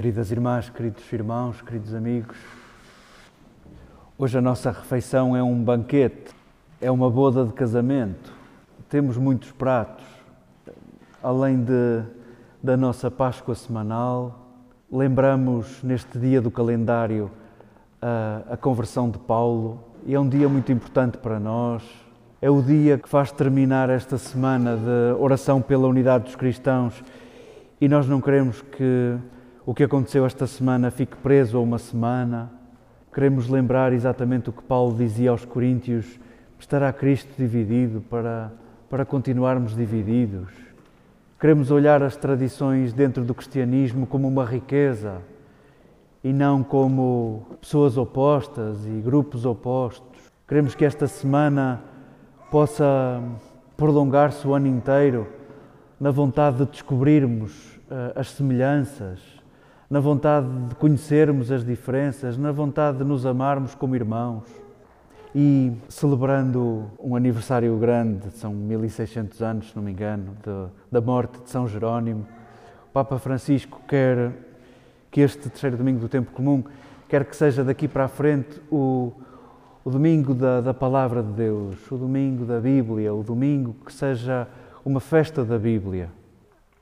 Queridas irmãs, queridos irmãos, queridos amigos, hoje a nossa refeição é um banquete, é uma boda de casamento. Temos muitos pratos, além de, da nossa Páscoa semanal, lembramos neste dia do calendário a, a conversão de Paulo e é um dia muito importante para nós. É o dia que faz terminar esta semana de oração pela unidade dos cristãos e nós não queremos que o que aconteceu esta semana fique preso a uma semana. Queremos lembrar exatamente o que Paulo dizia aos Coríntios: estará Cristo dividido para, para continuarmos divididos. Queremos olhar as tradições dentro do cristianismo como uma riqueza e não como pessoas opostas e grupos opostos. Queremos que esta semana possa prolongar-se o ano inteiro na vontade de descobrirmos uh, as semelhanças, na vontade de conhecermos as diferenças, na vontade de nos amarmos como irmãos. E celebrando um aniversário grande, são 1600 anos, se não me engano, de, da morte de São Jerónimo, o Papa Francisco quer que este terceiro domingo do tempo comum, quer que seja daqui para a frente o, o domingo da, da palavra de Deus, o domingo da Bíblia, o domingo que seja uma festa da Bíblia.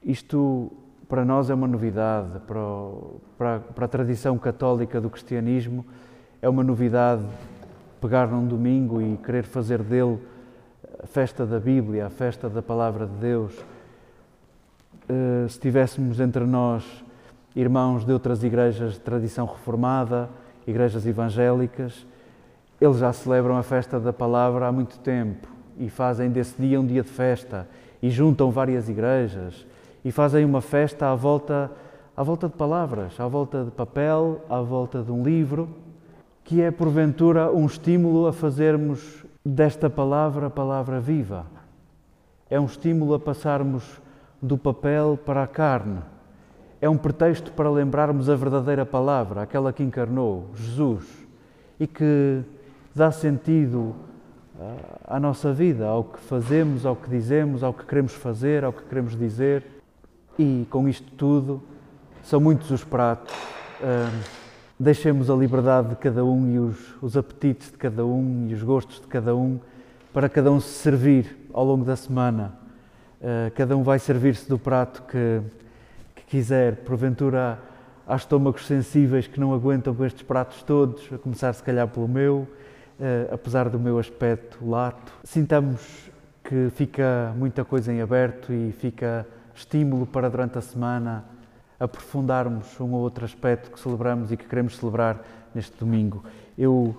Isto para nós é uma novidade, para, o, para, para, a tradição católica do cristianismo é uma novidade pegar num domingo e querer fazer dele a festa da Bíblia, a festa da Palavra de Deus. Uh, se tivéssemos entre nós irmãos de outras igrejas de tradição reformada, igrejas evangélicas, eles já celebram a festa da Palavra há muito tempo e fazem desse dia um dia de festa e juntam várias igrejas e fazem uma festa à volta, à volta de palavras, à volta de papel, à volta de um livro, que é porventura um estímulo a fazermos desta palavra palavra viva. É um estímulo a passarmos do papel para a carne. É um pretexto para lembrarmos a verdadeira palavra, aquela que encarnou, Jesus, e que dá sentido ah, à nossa vida, ao que fazemos, ao que dizemos, ao que queremos fazer, ao que queremos dizer. E com isto tudo, são muitos os pratos. Deixemos a liberdade de cada um e os, os apetites de cada um e os gostos de cada um para cada um se servir ao longo da semana. Uh, cada um vai servir-se do prato que, que quiser. Porventura, há estômagos sensíveis que não aguentam com estes pratos todos, a começar se calhar pelo meu, uh, apesar do meu aspecto lato. Sintamos que fica muita coisa em aberto e fica estímulo para durante a semana aprofundarmos um ou outro aspecto que celebramos e que queremos celebrar neste domingo. Eu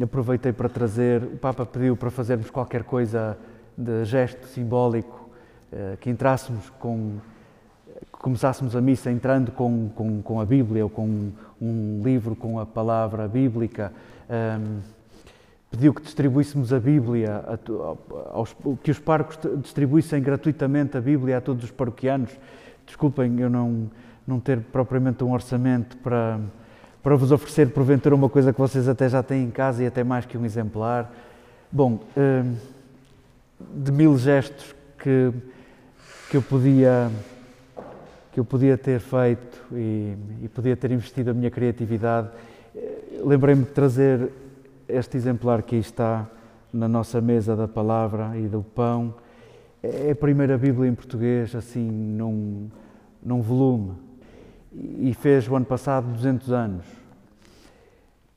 aproveitei para trazer, o Papa pediu para fazermos qualquer coisa de gesto simbólico, eh, que entrássemos com, começássemos a missa entrando com, com, com a Bíblia ou com um livro com a palavra bíblica. Um, pediu que distribuíssemos a Bíblia, aos, que os parcos distribuíssem gratuitamente a Bíblia a todos os paroquianos. Desculpem eu não, não ter propriamente um orçamento para, para vos oferecer porventura uma coisa que vocês até já têm em casa e até mais que um exemplar. Bom, hum, de mil gestos que, que eu podia que eu podia ter feito e, e podia ter investido a minha criatividade, eh, lembrei-me de trazer este exemplar que está na nossa mesa da palavra e do pão é a primeira Bíblia em português, assim, num, num volume. E fez o ano passado 200 anos.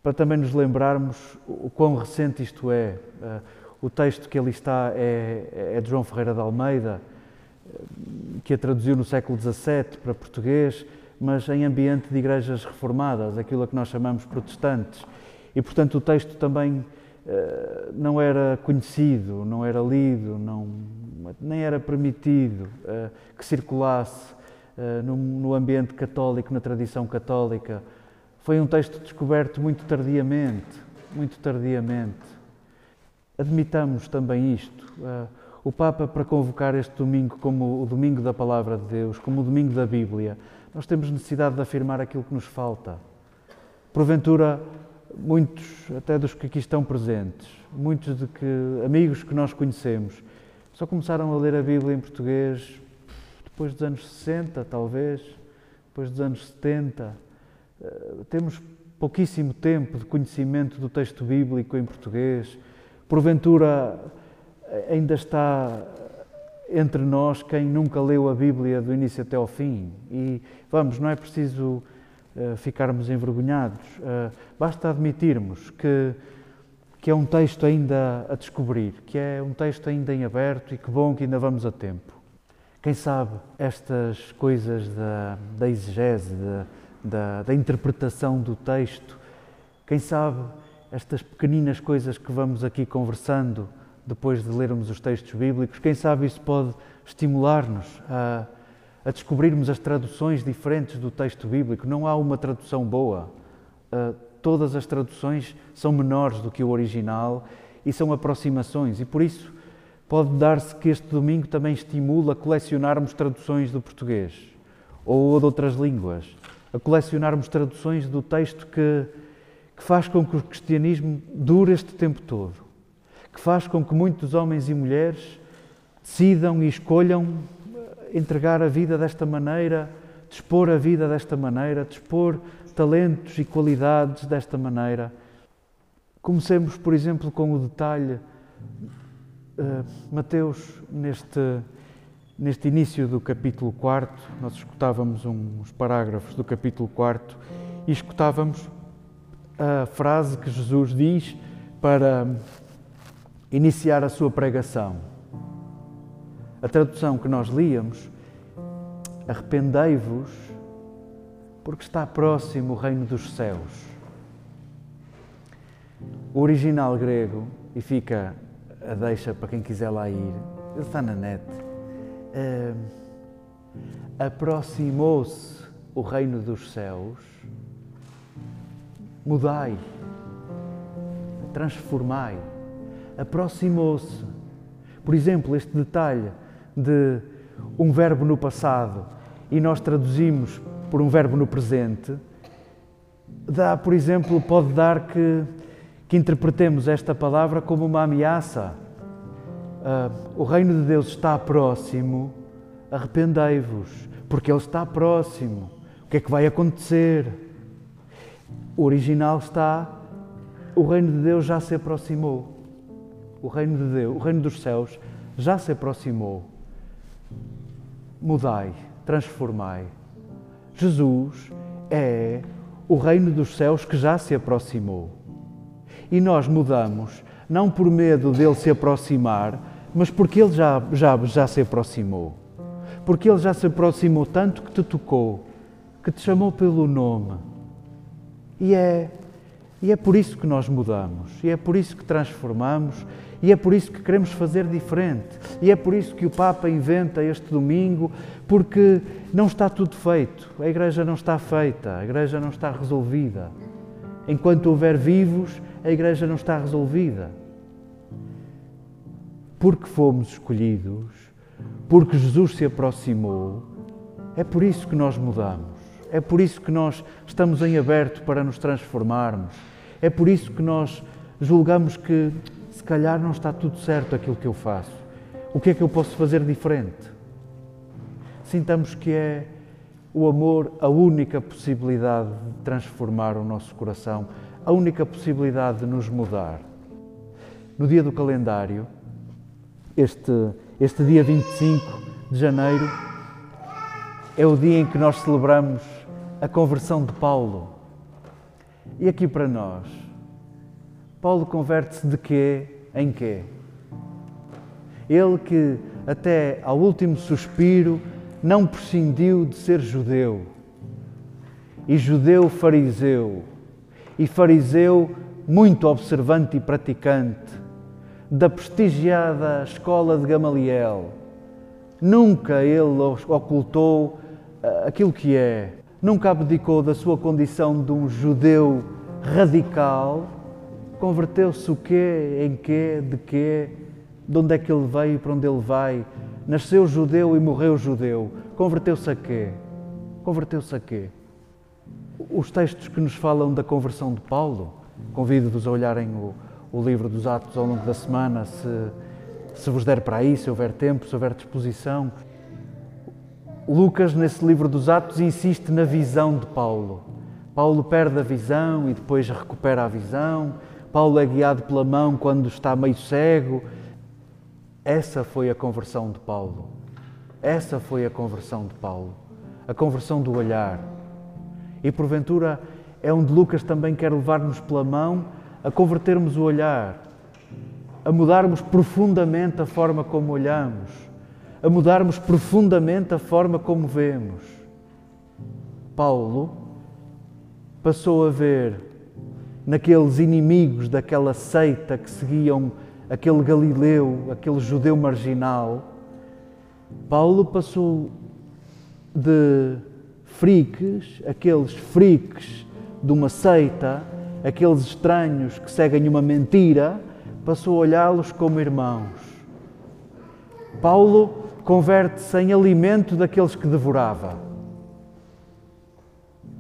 Para também nos lembrarmos o quão recente isto é. Eh, o texto que ali está é, é de João Ferreira de Almeida, eh, que a traduziu no século XVII para português, mas em ambiente de igrejas reformadas, aquilo a que nós chamamos protestantes. E, portanto, o texto também uh, não era conhecido, não era lido, não, nem era permitido uh, que circulasse uh, no, no ambiente católico, na tradição católica. Foi um texto descoberto muito tardiamente, muito tardiamente. Admitamos também isto. O Papa, para convocar este domingo como o domingo da Palavra de Deus, como o domingo da Bíblia, nós temos necessidade de afirmar aquilo que nos falta. Porventura, muitos, até dos que aqui estão presentes, muitos de que amigos que nós conhecemos, só começaram a ler a Bíblia em português depois dos anos 60, talvez, depois dos anos 70, eh, temos pouquíssimo tempo de conhecimento do texto bíblico em português. Porventura ainda está entre nós quem nunca leu a Bíblia do início até ao fim. E vamos, não é preciso ficarmos envergonhados, uh, basta admitirmos que, que é um texto ainda a descobrir, que é um texto ainda em aberto e que bom que ainda vamos a tempo. Quem sabe estas coisas da, da exegese, da, da, da interpretação do texto, quem sabe estas pequeninas coisas que vamos aqui conversando depois de lermos os textos bíblicos, quem sabe isso pode estimular-nos a, a, descobrirmos as traduções diferentes do texto bíblico. Não há uma tradução boa. Uh, todas as traduções são menores do que o original e são aproximações, e por isso pode dar-se que este domingo também estimula a colecionarmos traduções do português ou de outras línguas, a colecionarmos traduções do texto que, que faz com que o cristianismo dure este tempo todo que faz com que muitos homens e mulheres decidam e escolham entregar a vida desta maneira, dispor a vida desta maneira, dispor talentos e qualidades desta maneira. Comecemos, por exemplo, com o detalhe, uh, Mateus, neste, neste início do capítulo 4, nós escutávamos uns parágrafos do capítulo 4 e escutávamos a frase que Jesus diz para iniciar a sua pregação. A tradução que nós líamos, arrependei-vos, porque está próximo o reino dos céus. O original grego, e fica a deixa para quem quiser lá ir, ele está na net. Uh, Aproximou-se o reino dos céus, mudai, transformai aproximou-se. Por exemplo, este detalhe de um verbo no passado e nós traduzimos por um verbo no presente, dá, por exemplo, pode dar que, que interpretemos esta palavra como uma ameaça. Uh, o reino de Deus está próximo, arrependei-vos, porque Ele está próximo. O que é que vai acontecer? O original está, o reino de Deus já se aproximou o reino de Deus, o reino dos céus já se aproximou. Mudai, transformai. Jesus é o reino dos céus que já se aproximou. E nós mudamos não por medo dele se aproximar, mas porque ele já, já, já se aproximou. Porque ele já se aproximou tanto que te tocou, que te chamou pelo nome. E é, e é por isso que nós mudamos, e é por isso que transformamos, e é por isso que queremos fazer diferente. E é por isso que o Papa inventa este domingo, porque não está tudo feito. A Igreja não está feita, a Igreja não está resolvida. Enquanto houver vivos, a Igreja não está resolvida. Porque fomos escolhidos, porque Jesus se aproximou, é por isso que nós mudamos. É por isso que nós estamos em aberto para nos transformarmos. É por isso que nós julgamos que se calhar não está tudo certo aquilo que eu faço. O que é que eu posso fazer diferente? Sintamos que é o amor a única possibilidade de transformar o nosso coração, a única possibilidade de nos mudar. No dia do calendário, este, este dia 25 de janeiro, é o dia em que nós celebramos a conversão de Paulo. E aqui para nós, Paulo converte-se de quê em quê? Ele que até ao último suspiro não prescindiu de ser judeu, e judeu fariseu, e fariseu muito observante e praticante, da prestigiada escola de Gamaliel. Nunca ele ocultou eh, aquilo que é, nunca abdicou da sua condição de um judeu radical Converteu-se o quê, em quê, de quê, de onde é que ele veio e para onde ele vai? Nasceu judeu e morreu judeu. Converteu-se a quê? Converteu-se a quê? Os textos que nos falam da conversão de Paulo, convido-vos a olharem o, o, livro dos Atos ao longo da semana, se, se vos der para aí, se houver tempo, se houver disposição. Lucas, nesse livro dos Atos, insiste na visão de Paulo. Paulo perde a visão e depois recupera a visão. Paulo é guiado pela mão quando está meio cego. Essa foi a conversão de Paulo. Essa foi a conversão de Paulo. A conversão do olhar. E porventura é onde Lucas também quer levar-nos pela mão a convertermos o olhar, a mudarmos profundamente a forma como olhamos, a mudarmos profundamente a forma como vemos. Paulo passou a ver naqueles inimigos daquela seita que seguiam aquele Galileu, aquele judeu marginal. Paulo passou de friques, aqueles friques de uma seita, aqueles estranhos que seguem uma mentira, passou a olhá-los como irmãos. Paulo converte-se em alimento daqueles que devorava.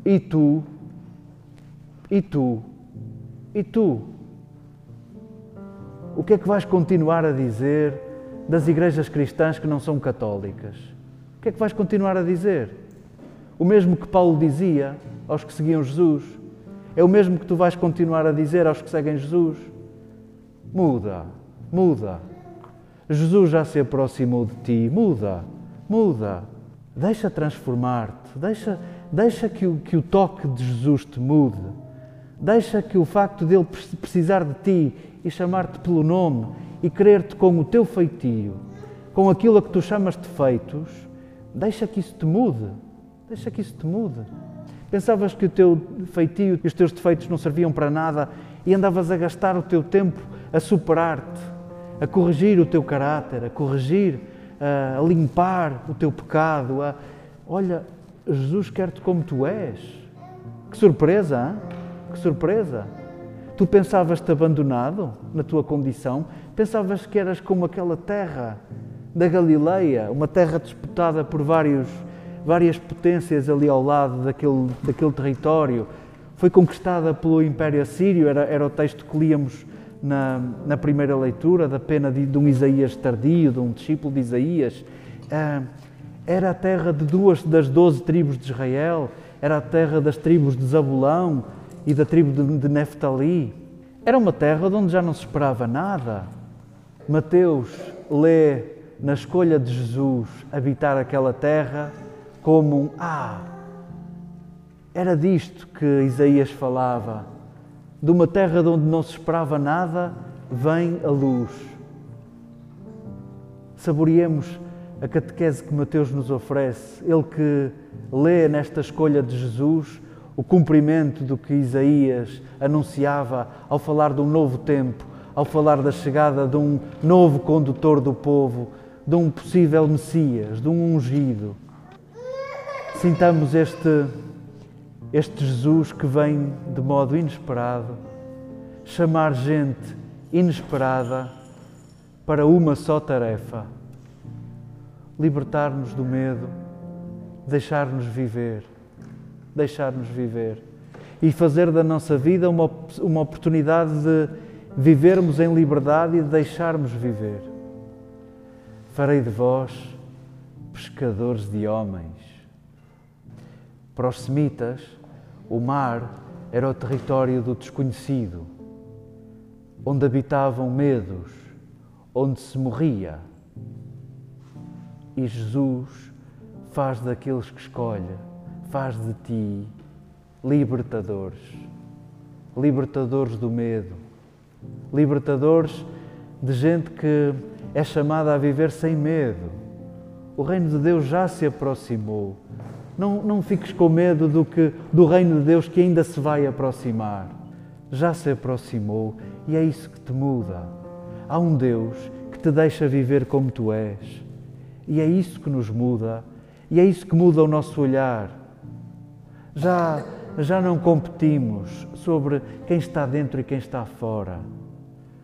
E tu, e tu, e tu, o que é que vais continuar a dizer das igrejas cristãs que não são católicas? O que é que vais continuar a dizer? O mesmo que Paulo dizia aos que seguiam Jesus, é o mesmo que tu vais continuar a dizer aos que seguem Jesus. Muda, muda. Jesus já se aproximou de ti, muda, muda. Deixa transformar-te, deixa, deixa que, o, que o toque de Jesus te mude. Deixa que o facto dele precisar de ti e chamar-te pelo nome e querer-te com o teu feitio, com aquilo a que tu chamas de feitos, deixa que isso te mude. Deixa que isso te mude. Pensavas que o teu feitio e os teus defeitos não serviam para nada e andavas a gastar o teu tempo a superar-te, a corrigir o teu caráter, a corrigir, a limpar o teu pecado. A... Olha, Jesus quer-te como tu és. Que surpresa, hein? Que surpresa! Tu pensavas-te abandonado na tua condição, pensavas que eras como aquela terra da Galileia, uma terra disputada por vários várias potências ali ao lado daquele, daquele território. Foi conquistada pelo Império Assírio, era, era o texto que líamos na, na primeira leitura, da pena de, de, um Isaías tardio, de um discípulo de Isaías. Ah, era a terra de duas das doze tribos de Israel, era a terra das tribos de Zabulão e da tribo de, de Neftali. Era uma terra onde já não se esperava nada. Mateus lê na escolha de Jesus habitar aquela terra como um Ah! Era disto que Isaías falava. De uma terra de onde não se esperava nada, vem a luz. Saboreemos a catequese que Mateus nos oferece, ele que lê nesta escolha de Jesus o cumprimento do que Isaías anunciava ao falar de um novo tempo, ao falar da chegada de um novo condutor do povo, de um possível Messias, de um ungido. Sintamos este, este Jesus que vem de modo inesperado chamar gente inesperada para uma só tarefa: libertar-nos do medo, deixar-nos viver, deixar-nos viver e fazer da nossa vida uma, uma oportunidade de vivermos em liberdade e de deixarmos viver. Farei de vós pescadores de homens. Para os semitas, o mar era o território do desconhecido, onde habitavam medos, onde se morria. E Jesus faz daqueles que escolhe, faz de ti libertadores, libertadores do medo, libertadores de gente que é chamada a viver sem medo. O reino de Deus já se aproximou. Não, não fiques com medo do, que, do reino de Deus que ainda se vai aproximar. Já se aproximou e é isso que te muda. Há um Deus que te deixa viver como tu és. E é isso que nos muda e é isso que muda o nosso olhar. Já, já não competimos sobre quem está dentro e quem está fora.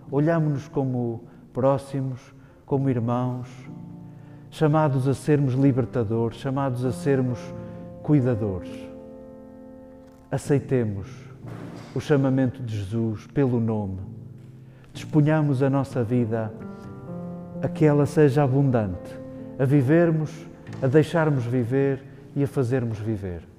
Olhamos-nos como próximos, como irmãos, chamados a sermos libertadores, chamados a sermos cuidadores. Aceitemos o chamamento de Jesus pelo nome. Disponhamos a nossa vida a que ela seja abundante, a vivermos a deixarmos viver e a fazermos viver.